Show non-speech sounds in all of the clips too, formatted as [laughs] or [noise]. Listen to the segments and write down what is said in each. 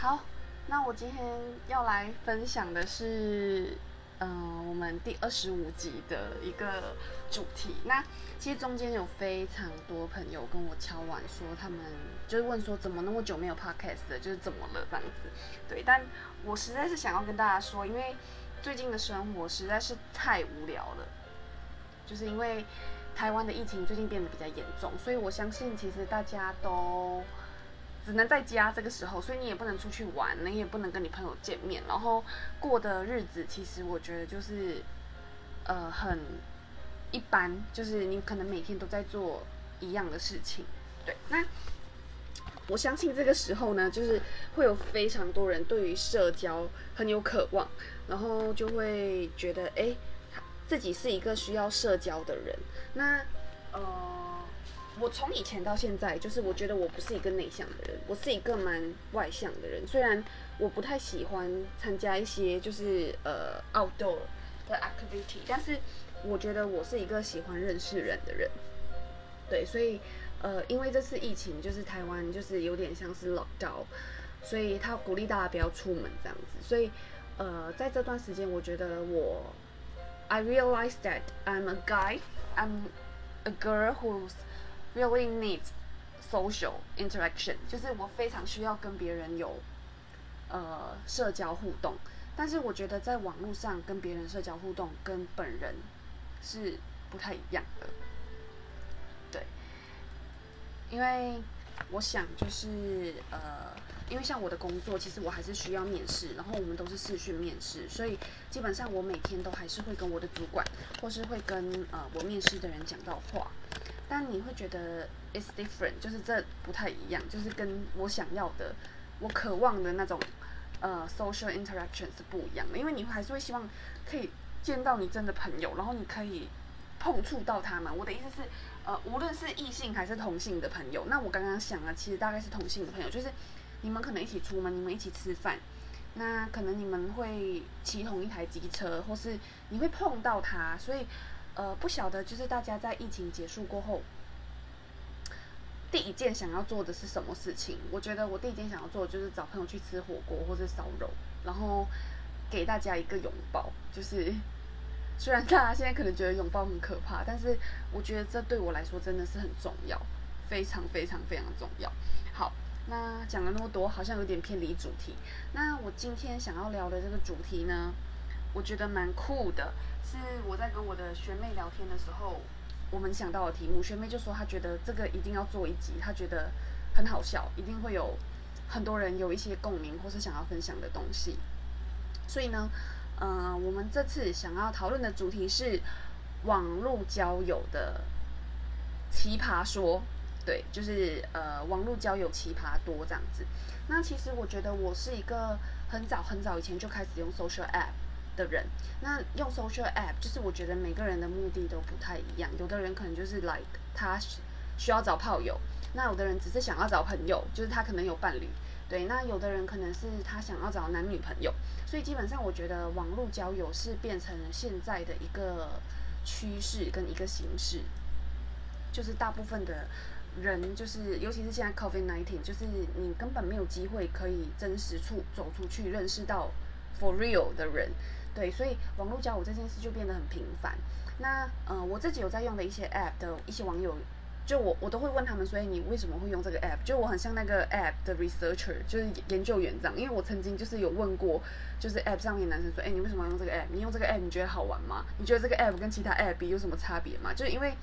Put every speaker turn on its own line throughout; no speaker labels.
好，那我今天要来分享的是，嗯、我们第二十五集的一个主题。那其实中间有非常多朋友跟我敲碗说，他们就是问说，怎么那么久没有 podcast 了，就是怎么了这样子。对，但我实在是想要跟大家说，因为最近的生活实在是太无聊了，就是因为台湾的疫情最近变得比较严重，所以我相信其实大家都只能在家这个时候，所以你也不能出去玩，你也不能跟你朋友见面，然后过的日子其实我觉得就是呃很一般，就是你可能每天都在做一样的事情，对，那。我相信这个时候呢，就是会有非常多人对于社交很有渴望，然后就会觉得，哎、自己是一个需要社交的人。那呃，我从以前到现在，就是我觉得我不是一个内向的人，我是一个蛮外向的人。虽然我不太喜欢参加一些就是呃 outdoor 的 activity，但是我觉得我是一个喜欢认识人的人。对，所以呃，因为这次疫情，就是台湾就是有点像是 lockdown，所以他鼓励大家不要出门这样子。所以呃，在这段时间，我觉得我 I realize that I'm a guy, I'm a girl who's really need social interaction，就是我非常需要跟别人有呃社交互动。但是我觉得在网络上跟别人社交互动跟本人是不太一样的。对，因为我想就是呃，因为像我的工作，其实我还是需要面试，然后我们都是视讯面试，所以基本上我每天都还是会跟我的主管，或是会跟呃我面试的人讲到话。但你会觉得 it's different，就是这不太一样，就是跟我想要的、我渴望的那种呃 social interaction 是不一样的，因为你还是会希望可以见到你真的朋友，然后你可以碰触到他们。我的意思是，呃，无论是异性还是同性的朋友，那我刚刚想了，其实大概是同性的朋友，就是你们可能一起出门，你们一起吃饭，那可能你们会骑同一台机车，或是你会碰到他，所以呃，不晓得就是大家在疫情结束过后。第一件想要做的是什么事情？我觉得我第一件想要做的就是找朋友去吃火锅或者烧肉，然后给大家一个拥抱。就是 [laughs] 虽然大家现在可能觉得拥抱很可怕，但是我觉得这对我来说真的是很重要，非常非常非常重要。好，那讲了那么多，好像有点偏离主题。那我今天想要聊的这个主题呢，我觉得蛮酷的，是我在跟我的学妹聊天的时候。我们想到的题目，学妹就说她觉得这个一定要做一集，她觉得很好笑，一定会有很多人有一些共鸣或是想要分享的东西。所以呢，呃，我们这次想要讨论的主题是网络交友的奇葩说，对，就是呃网络交友奇葩多这样子。那其实我觉得我是一个很早很早以前就开始用 social app。的人，那用 social app 就是我觉得每个人的目的都不太一样，有的人可能就是 like 他需要找炮友，那有的人只是想要找朋友，就是他可能有伴侣，对，那有的人可能是他想要找男女朋友，所以基本上我觉得网络交友是变成了现在的一个趋势跟一个形式，就是大部分的人就是尤其是现在 COVID nineteen，就是你根本没有机会可以真实处走出去认识到 for real 的人。对，所以网络交友这件事就变得很频繁。那呃，我自己有在用的一些 App 的一些网友，就我我都会问他们，所以你为什么会用这个 App？就我很像那个 App 的 researcher，就是研究员这样。因为我曾经就是有问过，就是 App 上面男生说，哎，你为什么要用这个 App？你用这个 App 你觉得好玩吗？你觉得这个 App 跟其他 App 比有什么差别吗？就是因为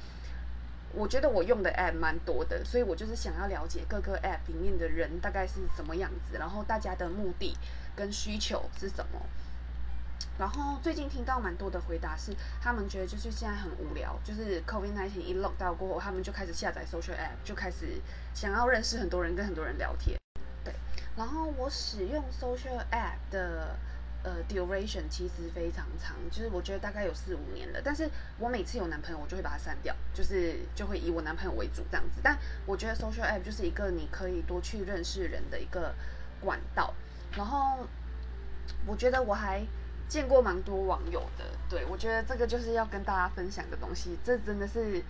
我觉得我用的 App 蛮多的，所以我就是想要了解各个 App 里面的人大概是什么样子，然后大家的目的跟需求是什么。然后最近听到蛮多的回答是，他们觉得就是现在很无聊，就是 COVID-19 一 lock 到过后，他们就开始下载 social app，就开始想要认识很多人，跟很多人聊天。对，然后我使用 social app 的呃 duration 其实非常长，就是我觉得大概有四五年了。但是我每次有男朋友，我就会把它删掉，就是就会以我男朋友为主这样子。但我觉得 social app 就是一个你可以多去认识人的一个管道。然后我觉得我还。见过蛮多网友的，对我觉得这个就是要跟大家分享的东西，这真的是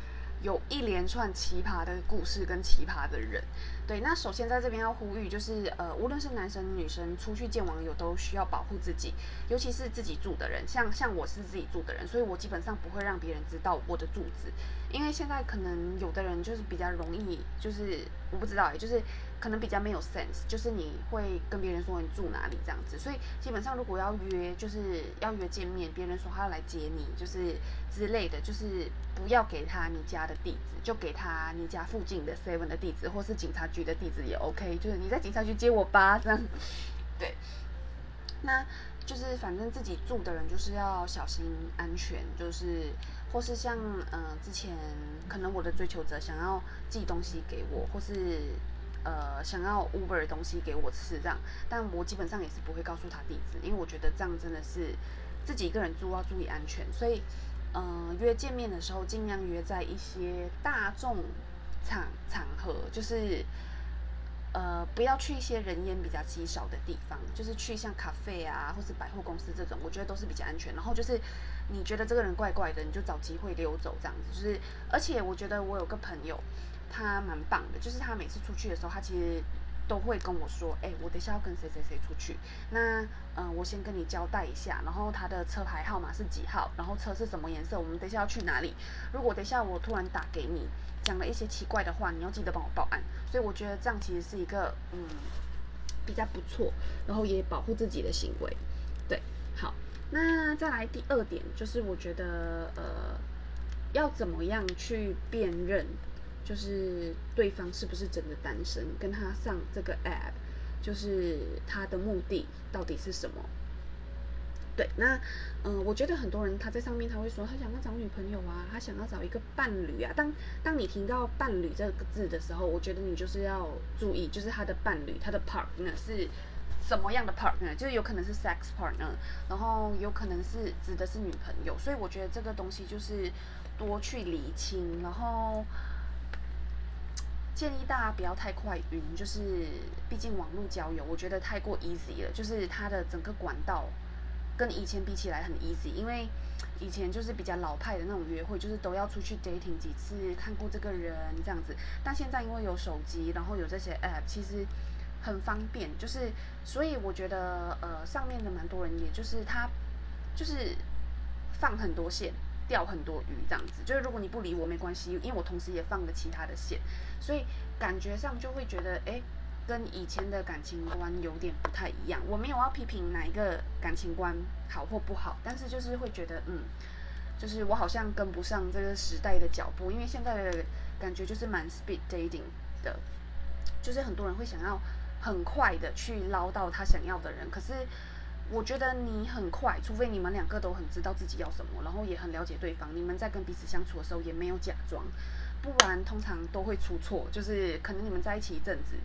有一连串奇葩的故事跟奇葩的人。对，那首先在这边要呼吁，就是呃，无论是男生女生出去见网友，都需要保护自己，尤其是自己住的人。像像我是自己住的人，所以我基本上不会让别人知道我的住址，因为现在可能有的人就是比较容易，就是我不知道哎，就是可能比较没有 sense，就是你会跟别人说你住哪里这样子。所以基本上如果要约，就是要约见面，别人说他要来接你，就是之类的，就是不要给他你家的地址，就给他你家附近的 seven 的地址，或是警察。局的地址也 OK，就是你在警察局接我吧，这样。对，那就是反正自己住的人就是要小心安全，就是或是像嗯之前可能我的追求者想要寄东西给我，或是呃想要 Uber 的东西给我吃这样，但我基本上也是不会告诉他地址，因为我觉得这样真的是自己一个人住要注意安全，所以嗯约见面的时候尽量约在一些大众。场场合就是，呃，不要去一些人烟比较稀少的地方，就是去像咖啡啊，或是百货公司这种，我觉得都是比较安全。然后就是，你觉得这个人怪怪的，你就找机会溜走这样子。就是，而且我觉得我有个朋友，他蛮棒的，就是他每次出去的时候，他其实。都会跟我说，哎，我等下要跟谁谁谁出去，那嗯，我先跟你交代一下，然后他的车牌号码是几号，然后车是什么颜色，我们等下要去哪里。如果等下我突然打给你，讲了一些奇怪的话，你要记得帮我报案。所以我觉得这样其实是一个嗯比较不错，然后也保护自己的行为。对，好，那再来第二点就是我觉得呃要怎么样去辨认。就是对方是不是真的单身，跟他上这个 app，就是他的目的到底是什么？对，那嗯，我觉得很多人他在上面他会说他想要找女朋友啊，他想要找一个伴侣啊。当当你听到伴侣这个字的时候，我觉得你就是要注意，就是他的伴侣，他的 partner 是什么样的 partner？就是有可能是 sex partner，然后有可能是指的是女朋友。所以我觉得这个东西就是多去理清，然后。建议大家不要太快晕，就是毕竟网络交友，我觉得太过 easy 了。就是它的整个管道跟以前比起来很 easy，因为以前就是比较老派的那种约会，就是都要出去 dating 几次，看过这个人这样子。但现在因为有手机，然后有这些 app，其实很方便。就是所以我觉得，呃，上面的蛮多人，也就是他就是放很多线。钓很多鱼这样子，就是如果你不理我没关系，因为我同时也放了其他的线，所以感觉上就会觉得，哎，跟以前的感情观有点不太一样。我没有要批评哪一个感情观好或不好，但是就是会觉得，嗯，就是我好像跟不上这个时代的脚步，因为现在的感觉就是蛮 speed dating 的，就是很多人会想要很快的去捞到他想要的人，可是。我觉得你很快，除非你们两个都很知道自己要什么，然后也很了解对方，你们在跟彼此相处的时候也没有假装，不然通常都会出错。就是可能你们在一起一阵子，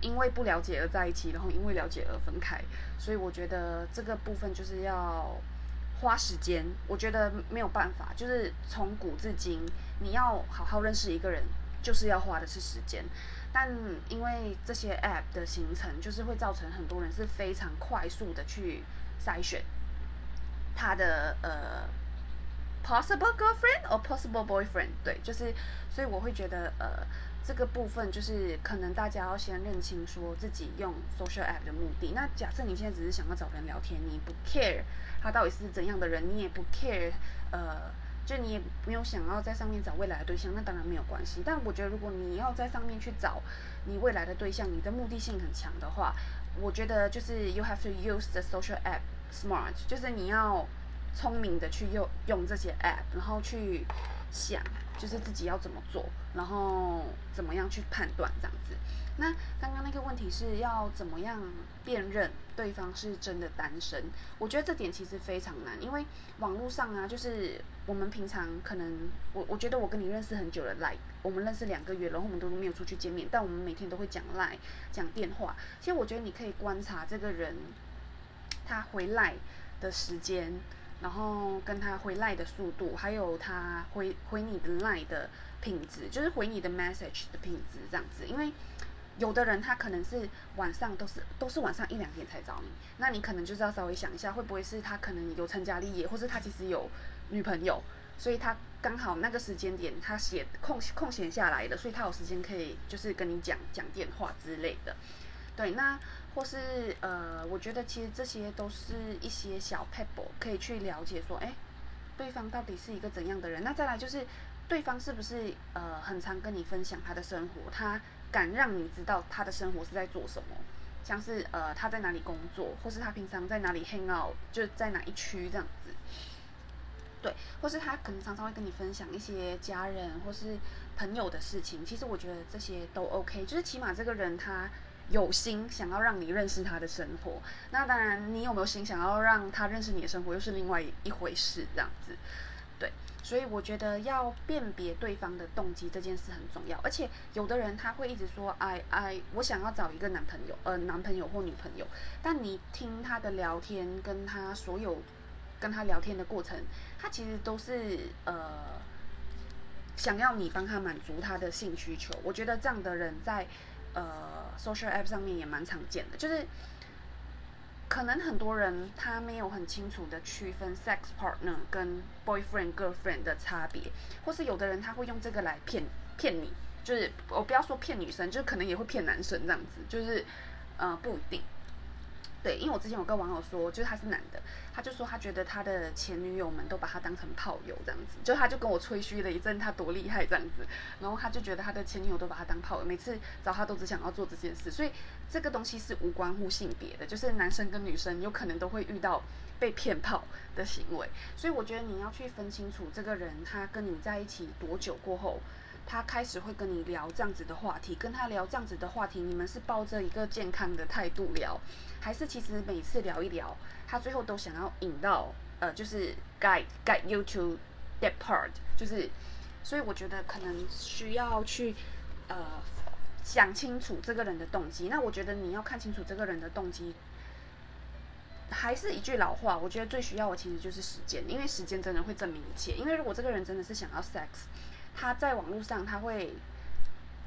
因为不了解而在一起，然后因为了解而分开。所以我觉得这个部分就是要花时间。我觉得没有办法，就是从古至今，你要好好认识一个人，就是要花的是时间。但因为这些 app 的形成，就是会造成很多人是非常快速的去筛选他的呃 possible girlfriend or possible boyfriend，对，就是所以我会觉得呃这个部分就是可能大家要先认清说自己用 social app 的目的。那假设你现在只是想要找人聊天，你不 care 他到底是怎样的人，你也不 care 呃。就你也没有想要在上面找未来的对象，那当然没有关系。但我觉得，如果你要在上面去找你未来的对象，你的目的性很强的话，我觉得就是 you have to use the social app smart，就是你要聪明的去用用这些 app，然后去想，就是自己要怎么做，然后怎么样去判断这样子。那刚刚那个问题是要怎么样辨认对方是真的单身？我觉得这点其实非常难，因为网络上啊，就是我们平常可能我我觉得我跟你认识很久了，来我们认识两个月，然后我们都没有出去见面，但我们每天都会讲来讲电话。其实我觉得你可以观察这个人他回来的时间，然后跟他回来的速度，还有他回回你的来的品质，就是回你的 message 的品质这样子，因为。有的人他可能是晚上都是都是晚上一两点才找你，那你可能就是要稍微想一下，会不会是他可能有成家立业，或是他其实有女朋友，所以他刚好那个时间点他写空空闲下来的，所以他有时间可以就是跟你讲讲电话之类的。对，那或是呃，我觉得其实这些都是一些小 pebble 可以去了解说，哎，对方到底是一个怎样的人。那再来就是对方是不是呃很常跟你分享他的生活，他敢让你知道他的生活是在做什么，像是呃他在哪里工作，或是他平常在哪里 hang out，就在哪一区这样子。对，或是他可能常常会跟你分享一些家人或是朋友的事情。其实我觉得这些都 OK，就是起码这个人他。有心想要让你认识他的生活，那当然你有没有心想要让他认识你的生活，又是另外一回事。这样子，对，所以我觉得要辨别对方的动机这件事很重要。而且有的人他会一直说，哎哎，我想要找一个男朋友，呃，男朋友或女朋友。但你听他的聊天，跟他所有跟他聊天的过程，他其实都是呃想要你帮他满足他的性需求。我觉得这样的人在。呃，social app 上面也蛮常见的，就是可能很多人他没有很清楚的区分 sex partner 跟 boyfriend girlfriend 的差别，或是有的人他会用这个来骗骗你，就是我不要说骗女生，就是可能也会骗男生这样子，就是呃不一定。对，因为我之前有个网友说，就是他是男的，他就说他觉得他的前女友们都把他当成炮友这样子，就他就跟我吹嘘了一阵他多厉害这样子，然后他就觉得他的前女友都把他当炮友，每次找他都只想要做这件事，所以这个东西是无关乎性别的，就是男生跟女生有可能都会遇到被骗炮的行为，所以我觉得你要去分清楚这个人他跟你在一起多久过后。他开始会跟你聊这样子的话题，跟他聊这样子的话题，你们是抱着一个健康的态度聊，还是其实每次聊一聊，他最后都想要引到呃，就是 guide guide you to that part，就是，所以我觉得可能需要去呃想清楚这个人的动机。那我觉得你要看清楚这个人的动机，还是一句老话，我觉得最需要的其实就是时间，因为时间真的会证明一切。因为如果这个人真的是想要 sex。他在网络上他会，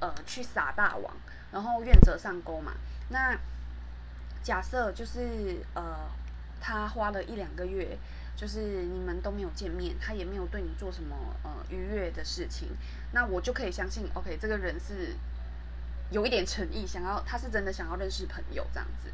呃，去撒大网，然后愿者上钩嘛。那假设就是呃，他花了一两个月，就是你们都没有见面，他也没有对你做什么呃愉悦的事情，那我就可以相信，OK，这个人是有一点诚意，想要他是真的想要认识朋友这样子。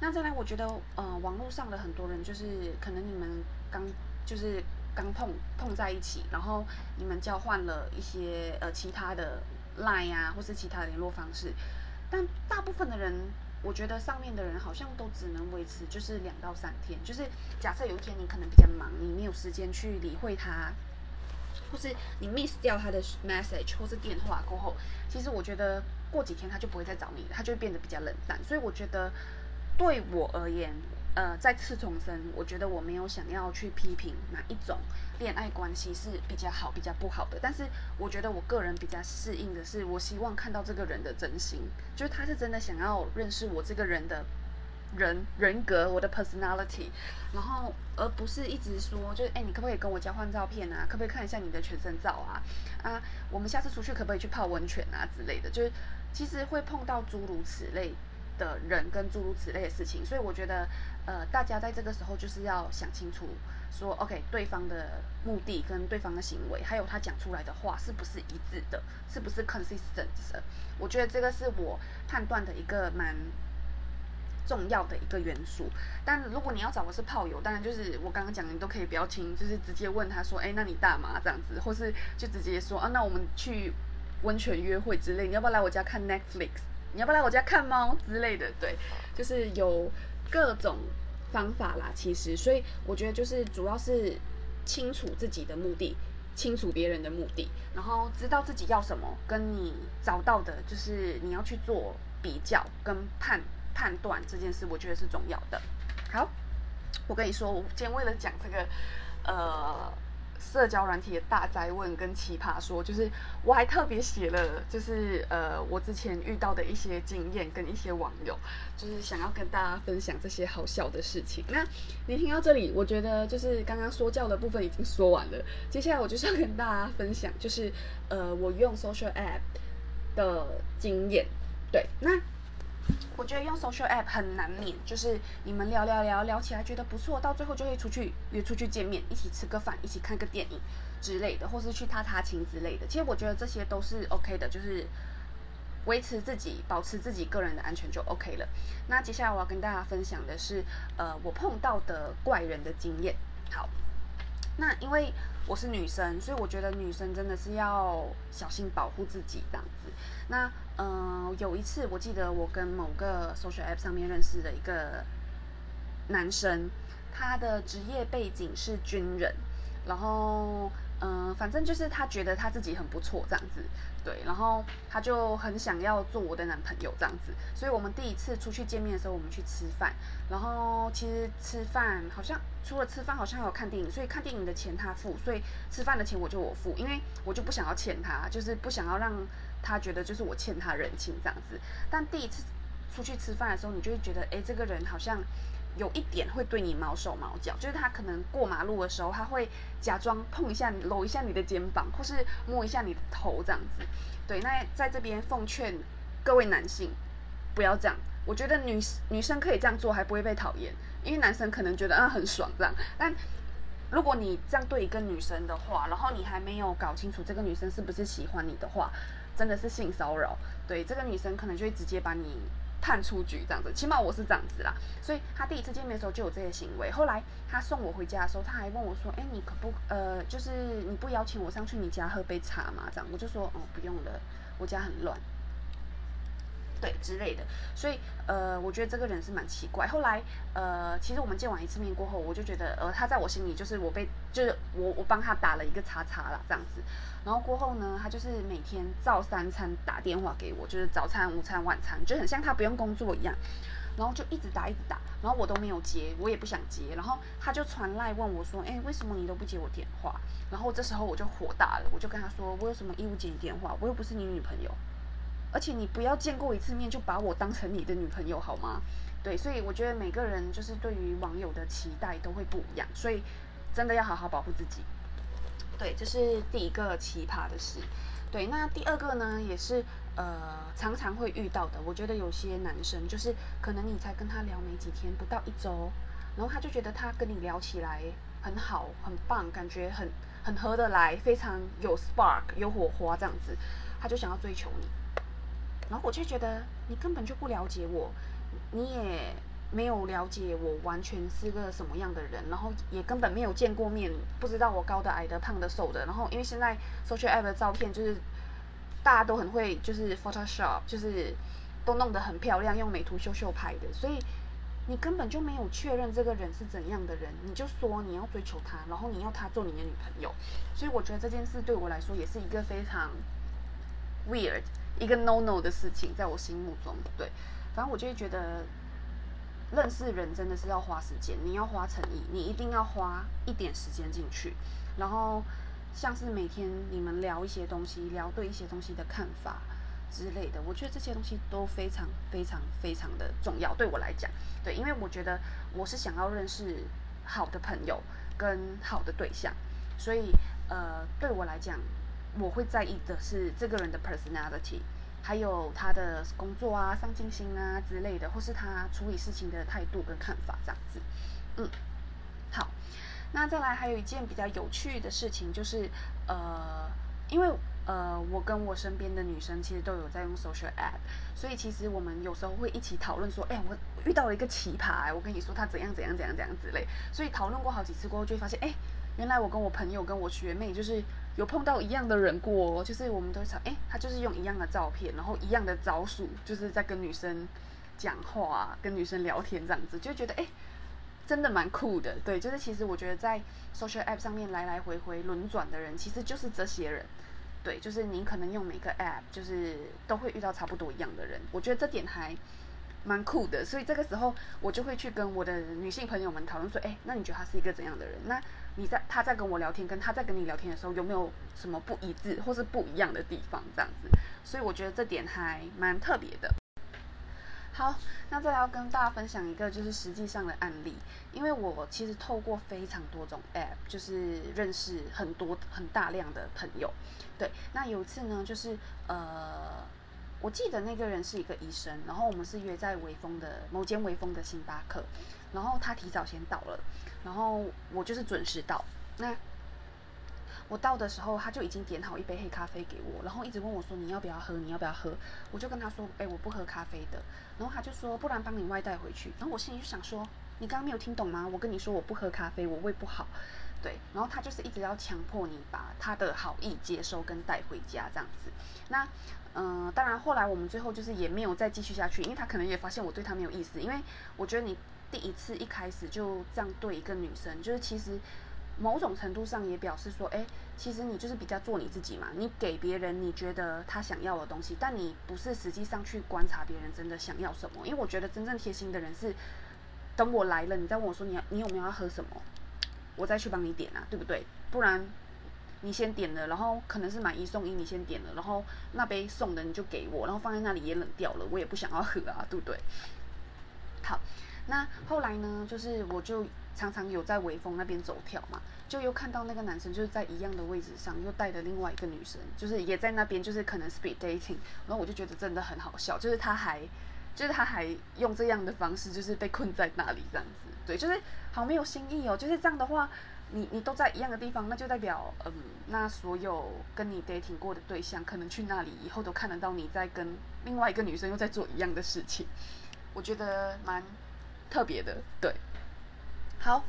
那再来，我觉得呃，网络上的很多人就是可能你们刚就是。刚碰碰在一起，然后你们交换了一些呃其他的 line 啊，或是其他联络方式，但大部分的人，我觉得上面的人好像都只能维持就是两到三天，就是假设有一天你可能比较忙，你没有时间去理会他，或是你 miss 掉他的 message 或是电话过后，其实我觉得过几天他就不会再找你，他就会变得比较冷淡，所以我觉得对我而言。呃，再次重申，我觉得我没有想要去批评哪一种恋爱关系是比较好、比较不好的。但是，我觉得我个人比较适应的是，我希望看到这个人的真心，就是他是真的想要认识我这个人的人人格、我的 personality，然后而不是一直说，就是哎，你可不可以跟我交换照片啊？可不可以看一下你的全身照啊？啊，我们下次出去可不可以去泡温泉啊之类的？就是其实会碰到诸如此类的人跟诸如此类的事情，所以我觉得。呃，大家在这个时候就是要想清楚，说 OK，对方的目的跟对方的行为，还有他讲出来的话是不是一致的，是不是 consistent 的？我觉得这个是我判断的一个蛮重要的一个元素。但如果你要找的是炮友，当然就是我刚刚讲的，你都可以不要听，就是直接问他说，哎，那你大吗？这样子，或是就直接说啊，那我们去温泉约会之类，你要不要来我家看 Netflix？你要不要来我家看猫之类的？对，就是有。各种方法啦，其实，所以我觉得就是主要是清楚自己的目的，清楚别人的目的，然后知道自己要什么，跟你找到的，就是你要去做比较跟判判断这件事，我觉得是重要的。好，我跟你说，我今天为了讲这个，呃。社交软体的大灾问跟奇葩说，就是我还特别写了，就是呃我之前遇到的一些经验跟一些网友，就是想要跟大家分享这些好笑的事情。那你听到这里，我觉得就是刚刚说教的部分已经说完了，接下来我就是要跟大家分享，就是呃我用 social app 的经验。对，那。我觉得用 social app 很难免，就是你们聊聊聊聊起来觉得不错，到最后就会出去约出去见面，一起吃个饭，一起看个电影，之类的，或是去踏踏青之类的。其实我觉得这些都是 OK 的，就是维持自己、保持自己个人的安全就 OK 了。那接下来我要跟大家分享的是，呃，我碰到的怪人的经验。好，那因为我是女生，所以我觉得女生真的是要小心保护自己这样子。那嗯，有一次我记得我跟某个 social app 上面认识的一个男生，他的职业背景是军人，然后嗯，反正就是他觉得他自己很不错这样子，对，然后他就很想要做我的男朋友这样子，所以我们第一次出去见面的时候，我们去吃饭，然后其实吃饭好像除了吃饭，好像还有看电影，所以看电影的钱他付，所以吃饭的钱我就我付，因为我就不想要欠他，就是不想要让他觉得就是我欠他人情这样子。但第一次出去吃饭的时候，你就会觉得，哎，这个人好像。有一点会对你毛手毛脚，就是他可能过马路的时候，他会假装碰一下你，搂一下你的肩膀，或是摸一下你的头这样子。对，那在这边奉劝各位男性不要这样。我觉得女女生可以这样做，还不会被讨厌，因为男生可能觉得啊很爽这样。但如果你这样对一个女生的话，然后你还没有搞清楚这个女生是不是喜欢你的话，真的是性骚扰。对，这个女生可能就会直接把你。判出局这样子，起码我是这样子啦。所以他第一次见面的时候就有这些行为。后来他送我回家的时候，他还问我说：“哎，你可不呃，就是你不邀请我上去你家喝杯茶吗？”这样我就说：“哦，不用了，我家很乱。”之类的。所以呃，我觉得这个人是蛮奇怪。后来呃，其实我们见完一次面过后，我就觉得呃，他在我心里就是我被就是我我帮他打了一个叉叉啦，这样子。然后过后呢，他就是每天照三餐打电话给我，就是早餐、午餐、晚餐，就很像他不用工作一样。然后就一直打，一直打，然后我都没有接，我也不想接。然后他就传来问我说：“哎，为什么你都不接我电话？”然后这时候我就火大了，我就跟他说：“我有什么义务接你电话？我又不是你女朋友，而且你不要见过一次面就把我当成你的女朋友好吗？”对，所以我觉得每个人就是对于网友的期待都会不一样，所以真的要好好保护自己。对，这是第一个奇葩的事。对，那第二个呢，也是呃常常会遇到的。我觉得有些男生就是可能你才跟他聊没几天，不到一周，然后他就觉得他跟你聊起来很好、很棒，感觉很很合得来，非常有 spark、有火花这样子，他就想要追求你。然后我就觉得你根本就不了解我，你也。没有了解我完全是个什么样的人，然后也根本没有见过面，不知道我高的、矮的、胖的、瘦的。然后因为现在 social app 的照片就是大家都很会，就是 Photoshop，就是都弄得很漂亮，用美图秀秀拍的，所以你根本就没有确认这个人是怎样的人，你就说你要追求他，然后你要他做你的女朋友。所以我觉得这件事对我来说也是一个非常 weird，一个 no no 的事情，在我心目中，对，反正我就会觉得。认识人真的是要花时间，你要花诚意，你一定要花一点时间进去。然后像是每天你们聊一些东西，聊对一些东西的看法之类的，我觉得这些东西都非常非常非常的重要。对我来讲，对，因为我觉得我是想要认识好的朋友跟好的对象，所以呃，对我来讲，我会在意的是这个人的 personality。还有他的工作啊、上进心啊之类的，或是他处理事情的态度跟看法这样子。嗯，好，那再来还有一件比较有趣的事情，就是呃，因为呃，我跟我身边的女生其实都有在用 social app，所以其实我们有时候会一起讨论说，哎，我遇到了一个奇葩，我跟你说他怎样怎样怎样怎样之类，所以讨论过好几次过后，就会发现，哎，原来我跟我朋友跟我学妹就是。有碰到一样的人过，就是我们都想，哎，他就是用一样的照片，然后一样的招数，就是在跟女生讲话、跟女生聊天这样子，就觉得哎，真的蛮酷的。对，就是其实我觉得在 social app 上面来来回回轮转的人，其实就是这些人。对，就是你可能用每个 app，就是都会遇到差不多一样的人。我觉得这点还蛮酷的，所以这个时候我就会去跟我的女性朋友们讨论说，哎，那你觉得他是一个怎样的人？那你在他在跟我聊天，跟他在跟你聊天的时候，有没有什么不一致或是不一样的地方？这样子，所以我觉得这点还蛮特别的。好，那再来要跟大家分享一个就是实际上的案例，因为我其实透过非常多种 app，就是认识很多很大量的朋友。对，那有一次呢，就是呃，我记得那个人是一个医生，然后我们是约在微风的某间微风的星巴克，然后他提早先到了。然后我就是准时到，那我到的时候他就已经点好一杯黑咖啡给我，然后一直问我说你要不要喝，你要不要喝？我就跟他说，哎，我不喝咖啡的。然后他就说，不然帮你外带回去。然后我心里就想说，你刚刚没有听懂吗？我跟你说我不喝咖啡，我胃不好。对，然后他就是一直要强迫你把他的好意接收跟带回家这样子。那，嗯，当然后来我们最后就是也没有再继续下去，因为他可能也发现我对他没有意思，因为我觉得你第一次一开始就这样对一个女生，就是其实。某种程度上也表示说，哎，其实你就是比较做你自己嘛，你给别人你觉得他想要的东西，但你不是实际上去观察别人真的想要什么。因为我觉得真正贴心的人是，等我来了，你再问我说你你有没有要喝什么，我再去帮你点啊，对不对？不然你先点了，然后可能是买一送一，你先点了，然后那杯送的你就给我，然后放在那里也冷掉了，我也不想要喝啊，对不对？好，那后来呢，就是我就。常常有在微风那边走跳嘛，就又看到那个男生就是在一样的位置上，又带着另外一个女生，就是也在那边，就是可能 speed dating，然后我就觉得真的很好笑，就是他还，就是他还用这样的方式，就是被困在那里这样子，对，就是好没有新意哦，就是这样的话，你你都在一样的地方，那就代表，嗯，那所有跟你 dating 过的对象，可能去那里以后都看得到你在跟另外一个女生又在做一样的事情，我觉得蛮特别的，对。好，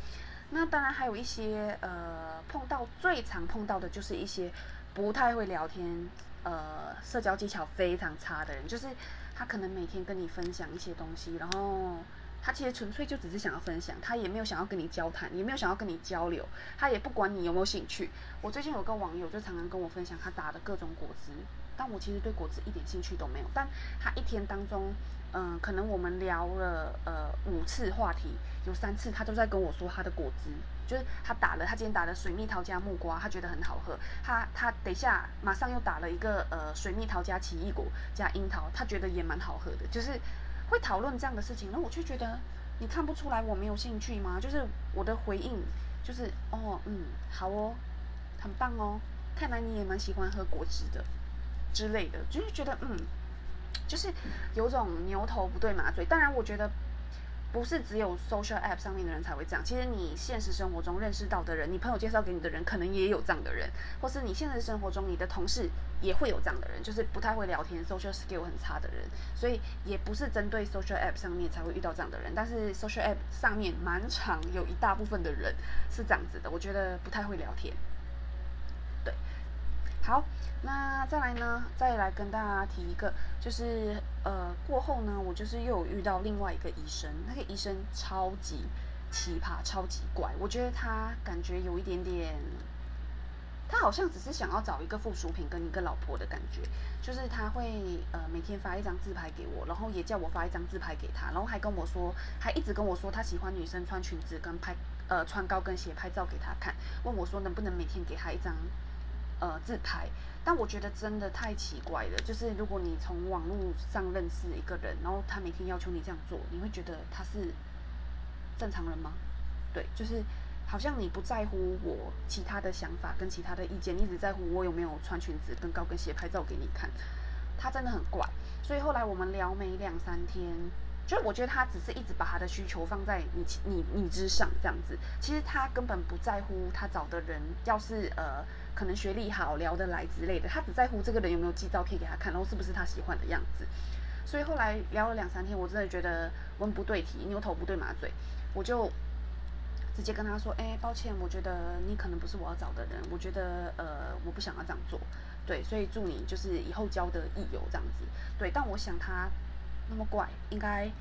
那当然还有一些呃，碰到最常碰到的就是一些不太会聊天，呃，社交技巧非常差的人，就是他可能每天跟你分享一些东西，然后他其实纯粹就只是想要分享，他也没有想要跟你交谈，也没有想要跟你交流，他也不管你有没有兴趣。我最近有个网友就常常跟我分享他打的各种果汁，但我其实对果汁一点兴趣都没有，但他一天当中。嗯，可能我们聊了呃五次话题，有三次他都在跟我说他的果汁，就是他打了，他今天打的水蜜桃加木瓜，他觉得很好喝。他他等一下马上又打了一个呃水蜜桃加奇异果加樱桃，他觉得也蛮好喝的，就是会讨论这样的事情。那我就觉得你看不出来我没有兴趣吗？就是我的回应就是哦嗯好哦，很棒哦，看来你也蛮喜欢喝果汁的之类的，就是觉得嗯。就是有种牛头不对马嘴，当然我觉得不是只有 social app 上面的人才会这样。其实你现实生活中认识到的人，你朋友介绍给你的人，可能也有这样的人，或是你现实生活中你的同事也会有这样的人，就是不太会聊天，social skill 很差的人。所以也不是针对 social app 上面才会遇到这样的人，但是 social app 上面蛮常有一大部分的人是这样子的，我觉得不太会聊天。对，好。那再来呢？再来跟大家提一个，就是呃过后呢，我就是又有遇到另外一个医生，那个医生超级奇葩，超级怪。我觉得他感觉有一点点，他好像只是想要找一个附属品跟一个老婆的感觉，就是他会呃每天发一张自拍给我，然后也叫我发一张自拍给他，然后还跟我说，还一直跟我说他喜欢女生穿裙子跟拍呃穿高跟鞋拍照给他看，问我说能不能每天给他一张呃自拍。但我觉得真的太奇怪了，就是如果你从网络上认识一个人，然后他每天要求你这样做，你会觉得他是正常人吗？对，就是好像你不在乎我其他的想法跟其他的意见，你只在乎我有没有穿裙子跟高跟鞋拍照给你看，他真的很怪。所以后来我们聊没两三天，就我觉得他只是一直把他的需求放在你你你之上这样子，其实他根本不在乎他找的人要是呃。可能学历好、聊得来之类的，他只在乎这个人有没有寄照片给他看，然后是不是他喜欢的样子。所以后来聊了两三天，我真的觉得文不对题，牛头不对马嘴，我就直接跟他说：“哎，抱歉，我觉得你可能不是我要找的人，我觉得呃，我不想要这样做。对，所以祝你就是以后交的益友这样子。对，但我想他那么怪，应该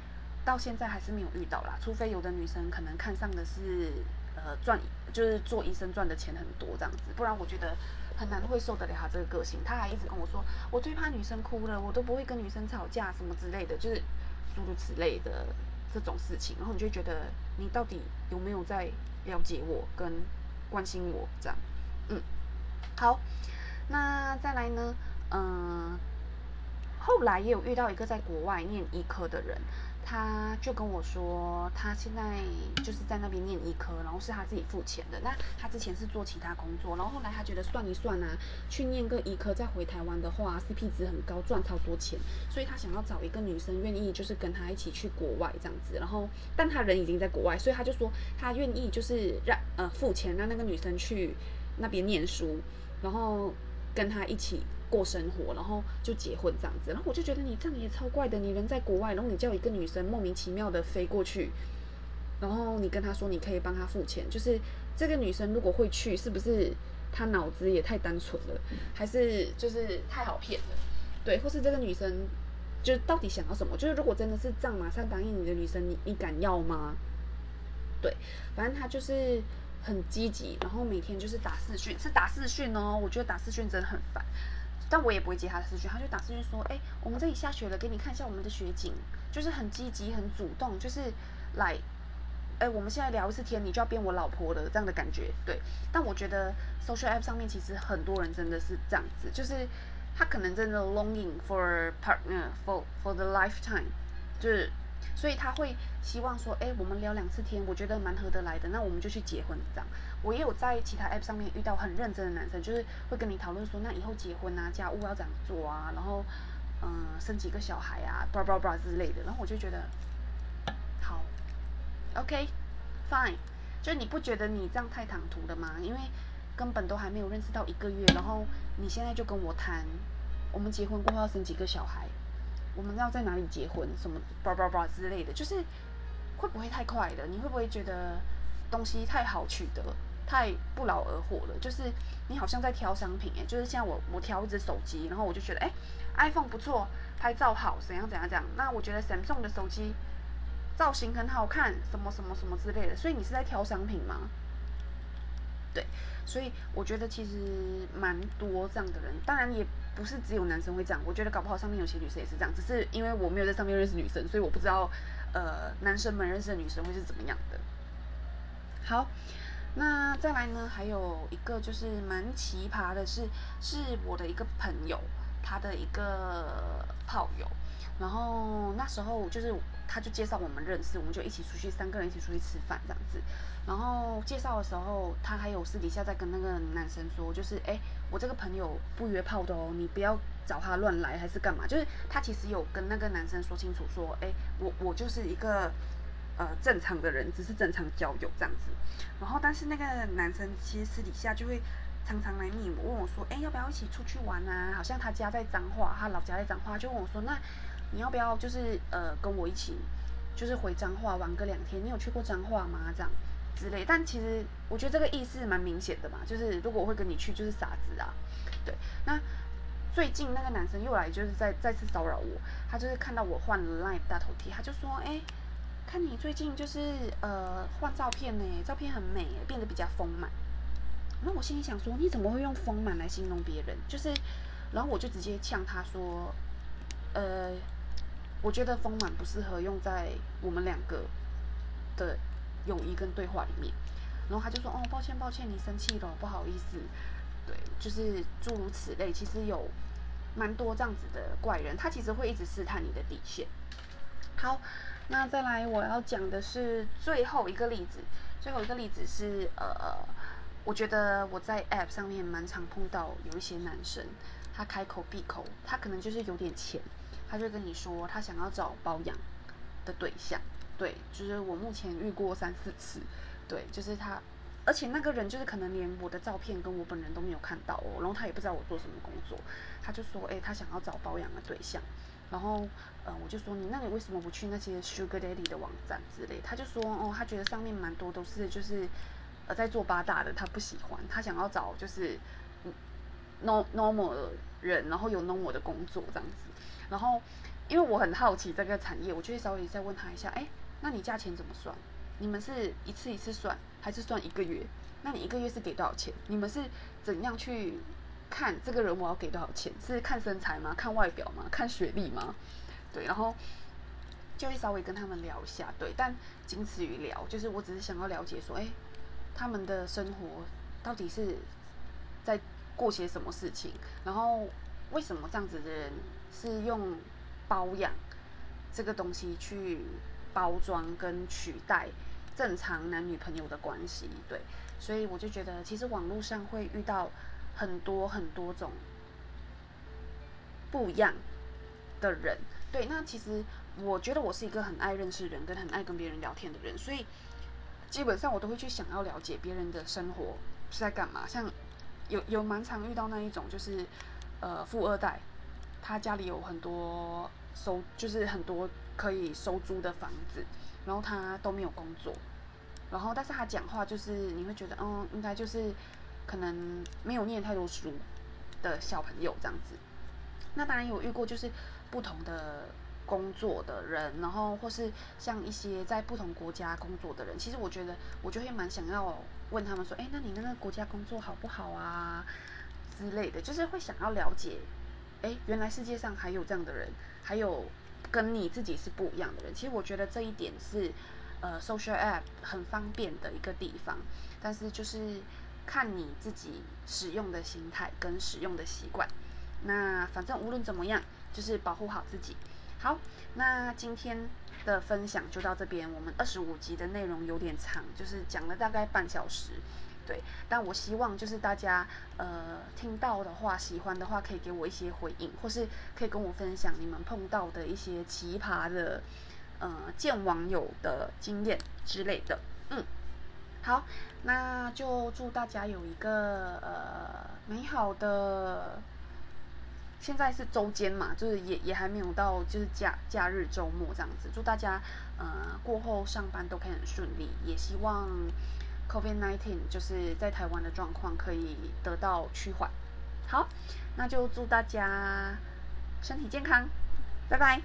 到现在还是没有遇到啦，除非有的女生可能看上的是。”呃，赚就是做医生赚的钱很多这样子，不然我觉得很难会受得了他这个个性。他还一直跟我说，我最怕女生哭了，我都不会跟女生吵架什么之类的，就是诸如此类的这种事情。然后你就觉得你到底有没有在了解我跟关心我这样？嗯，好，那再来呢？嗯，后来也有遇到一个在国外念医科的人。他就跟我说，他现在就是在那边念医科，然后是他自己付钱的。那他之前是做其他工作，然后后来他觉得算一算啊，去念个医科再回台湾的话，CP 值很高，赚超多钱。所以他想要找一个女生愿意就是跟他一起去国外这样子。然后，但他人已经在国外，所以他就说他愿意就是让呃付钱让那个女生去那边念书，然后跟他一起过生活，然后就结婚这样子。然后我就觉得你这样也超怪的，你人在国外，然后你叫一个女生莫名其妙的飞过去，然后你跟她说你可以帮她付钱，就是这个女生如果会去，是不是她脑子也太单纯了，还是就是太好骗了？对，或是这个女生就到底想要什么？就是如果真的是这样马上答应你的女生，你你敢要吗？对，反正她就是很积极，然后每天就是打视讯，是打视讯哦。我觉得打视讯真的很烦，但我也不会接他的视讯，他就打视讯说：“哎，我们这里下雪了，给你看一下我们的雪景。”就是很积极、很主动，就是来，哎，我们现在聊一次天，你就要变我老婆了这样的感觉。对，但我觉得 social app 上面其实很多人真的是这样子，就是他可能真的 longing for partner for for the lifetime，就是。所以他会希望说，哎，我们聊两次天，我觉得蛮合得来的，那我们就去结婚这样。我也有在其他 app 上面遇到很认真的男生，就是会跟你讨论说，那以后结婚啊，家务要怎样做啊，然后，嗯，生几个小孩啊，bra bra bra 之类的。然后我就觉得，好，OK，fine，就是你不觉得你这样太唐突了吗？因为根本都还没有认识到一个月，然后你现在就跟我谈，我们结婚过后要生几个小孩。我们要在哪里结婚？什么叭叭叭之类的，就是会不会太快了？你会不会觉得东西太好取得，太不劳而获了？就是你好像在挑商品诶，就是像我我挑一只手机，然后我就觉得哎，iPhone 不错，拍照好，怎样怎样怎样。那我觉得 Samsung 的手机造型很好看，什么什么什么之类的。所以你是在挑商品吗？对，所以我觉得其实蛮多这样的人，当然也。不是只有男生会这样，我觉得搞不好上面有些女生也是这样，只是因为我没有在上面认识女生，所以我不知道，呃，男生们认识的女生会是怎么样的。好，那再来呢，还有一个就是蛮奇葩的是，是我的一个朋友，他的一个炮友，然后那时候就是他就介绍我们认识，我们就一起出去，三个人一起出去吃饭这样子。然后介绍的时候，他还有私底下在跟那个男生说，就是哎，我这个朋友不约炮的哦，你不要找他乱来还是干嘛？就是他其实有跟那个男生说清楚，说哎，我我就是一个呃正常的人，只是正常交友这样子。然后但是那个男生其实私底下就会常常来密我，问我说，哎，要不要一起出去玩啊？好像他家在彰化，他老家在彰化，就问我说，那你要不要就是呃跟我一起就是回彰化玩个两天？你有去过彰化吗？这样。之类，但其实我觉得这个意思蛮明显的嘛，就是如果我会跟你去，就是傻子啊。对，那最近那个男生又来，就是在再次骚扰我，他就是看到我换了 Line 大头贴，他就说，哎，看你最近就是呃换照片呢，照片很美，变得比较丰满。那我心里想说，你怎么会用丰满来形容别人？就是，然后我就直接呛他说，呃，我觉得丰满不适合用在我们两个的。友谊跟对话里面，然后他就说：“哦，抱歉，抱歉，你生气了，不好意思。”对，就是诸如此类。其实有蛮多这样子的怪人，他其实会一直试探你的底线。好，那再来我要讲的是最后一个例子。最后一个例子是，呃，我觉得我在 App 上面蛮常碰到有一些男生，他开口闭口，他可能就是有点钱，他就跟你说他想要找包养的对象。对，就是我目前遇过三四次，对，就是他，而且那个人就是可能连我的照片跟我本人都没有看到哦，然后他也不知道我做什么工作，他就说，哎，他想要找保养的对象，然后，呃，我就说，你那你为什么不去那些 Sugar Daddy 的网站之类？他就说，哦，他觉得上面蛮多都是就是，呃，在做八大的，他不喜欢，他想要找就是，嗯，normal 的人，然后有 normal 的工作这样子，然后，因为我很好奇这个产业，我就会稍微再问他一下，哎。那你价钱怎么算？你们是一次一次算，还是算一个月？那你一个月是给多少钱？你们是怎样去看这个人我要给多少钱？是看身材吗？看外表吗？看学历吗？对，然后就会稍微跟他们聊一下，对，但仅此于聊，就是我只是想要了解说，哎，他们的生活到底是在过些什么事情？然后为什么这样子的人是用包养这个东西去？包装跟取代正常男女朋友的关系，对，所以我就觉得，其实网络上会遇到很多很多种不一样的人，对。那其实我觉得我是一个很爱认识人跟很爱跟别人聊天的人，所以基本上我都会去想要了解别人的生活是在干嘛。像有有蛮常遇到那一种，就是呃富二代，他家里有很多收，就是很多可以收租的房子，然后他都没有工作，然后但是他讲话就是你会觉得，嗯，应该就是可能没有念太多书的小朋友这样子。那当然有遇过，就是不同的工作的人，然后或是像一些在不同国家工作的人，其实我觉得我就会蛮想要问他们说，哎，那你那个国家工作好不好啊之类的，就是会想要了解，哎，原来世界上还有这样的人，还有跟你自己是不一样的人。其实我觉得这一点是呃，social app 很方便的一个地方，但是就是看你自己使用的心态跟使用的习惯。那反正无论怎么样，就是保护好自己。好，那今天的分享就到这边。我们二十五集的内容有点长，就是讲了大概半小时。对，但我希望就是大家呃听到的话，喜欢的话可以给我一些回应，或是可以跟我分享你们碰到的一些奇葩的呃见网友的经验之类的。嗯，好，那就祝大家有一个呃美好的。现在是周间嘛，就是也也还没有到就是假假日周末这样子。祝大家呃过后上班都可以很顺利，也希望 COVID-19 就是在台湾的状况可以得到趋缓。好，那就祝大家身体健康，拜拜。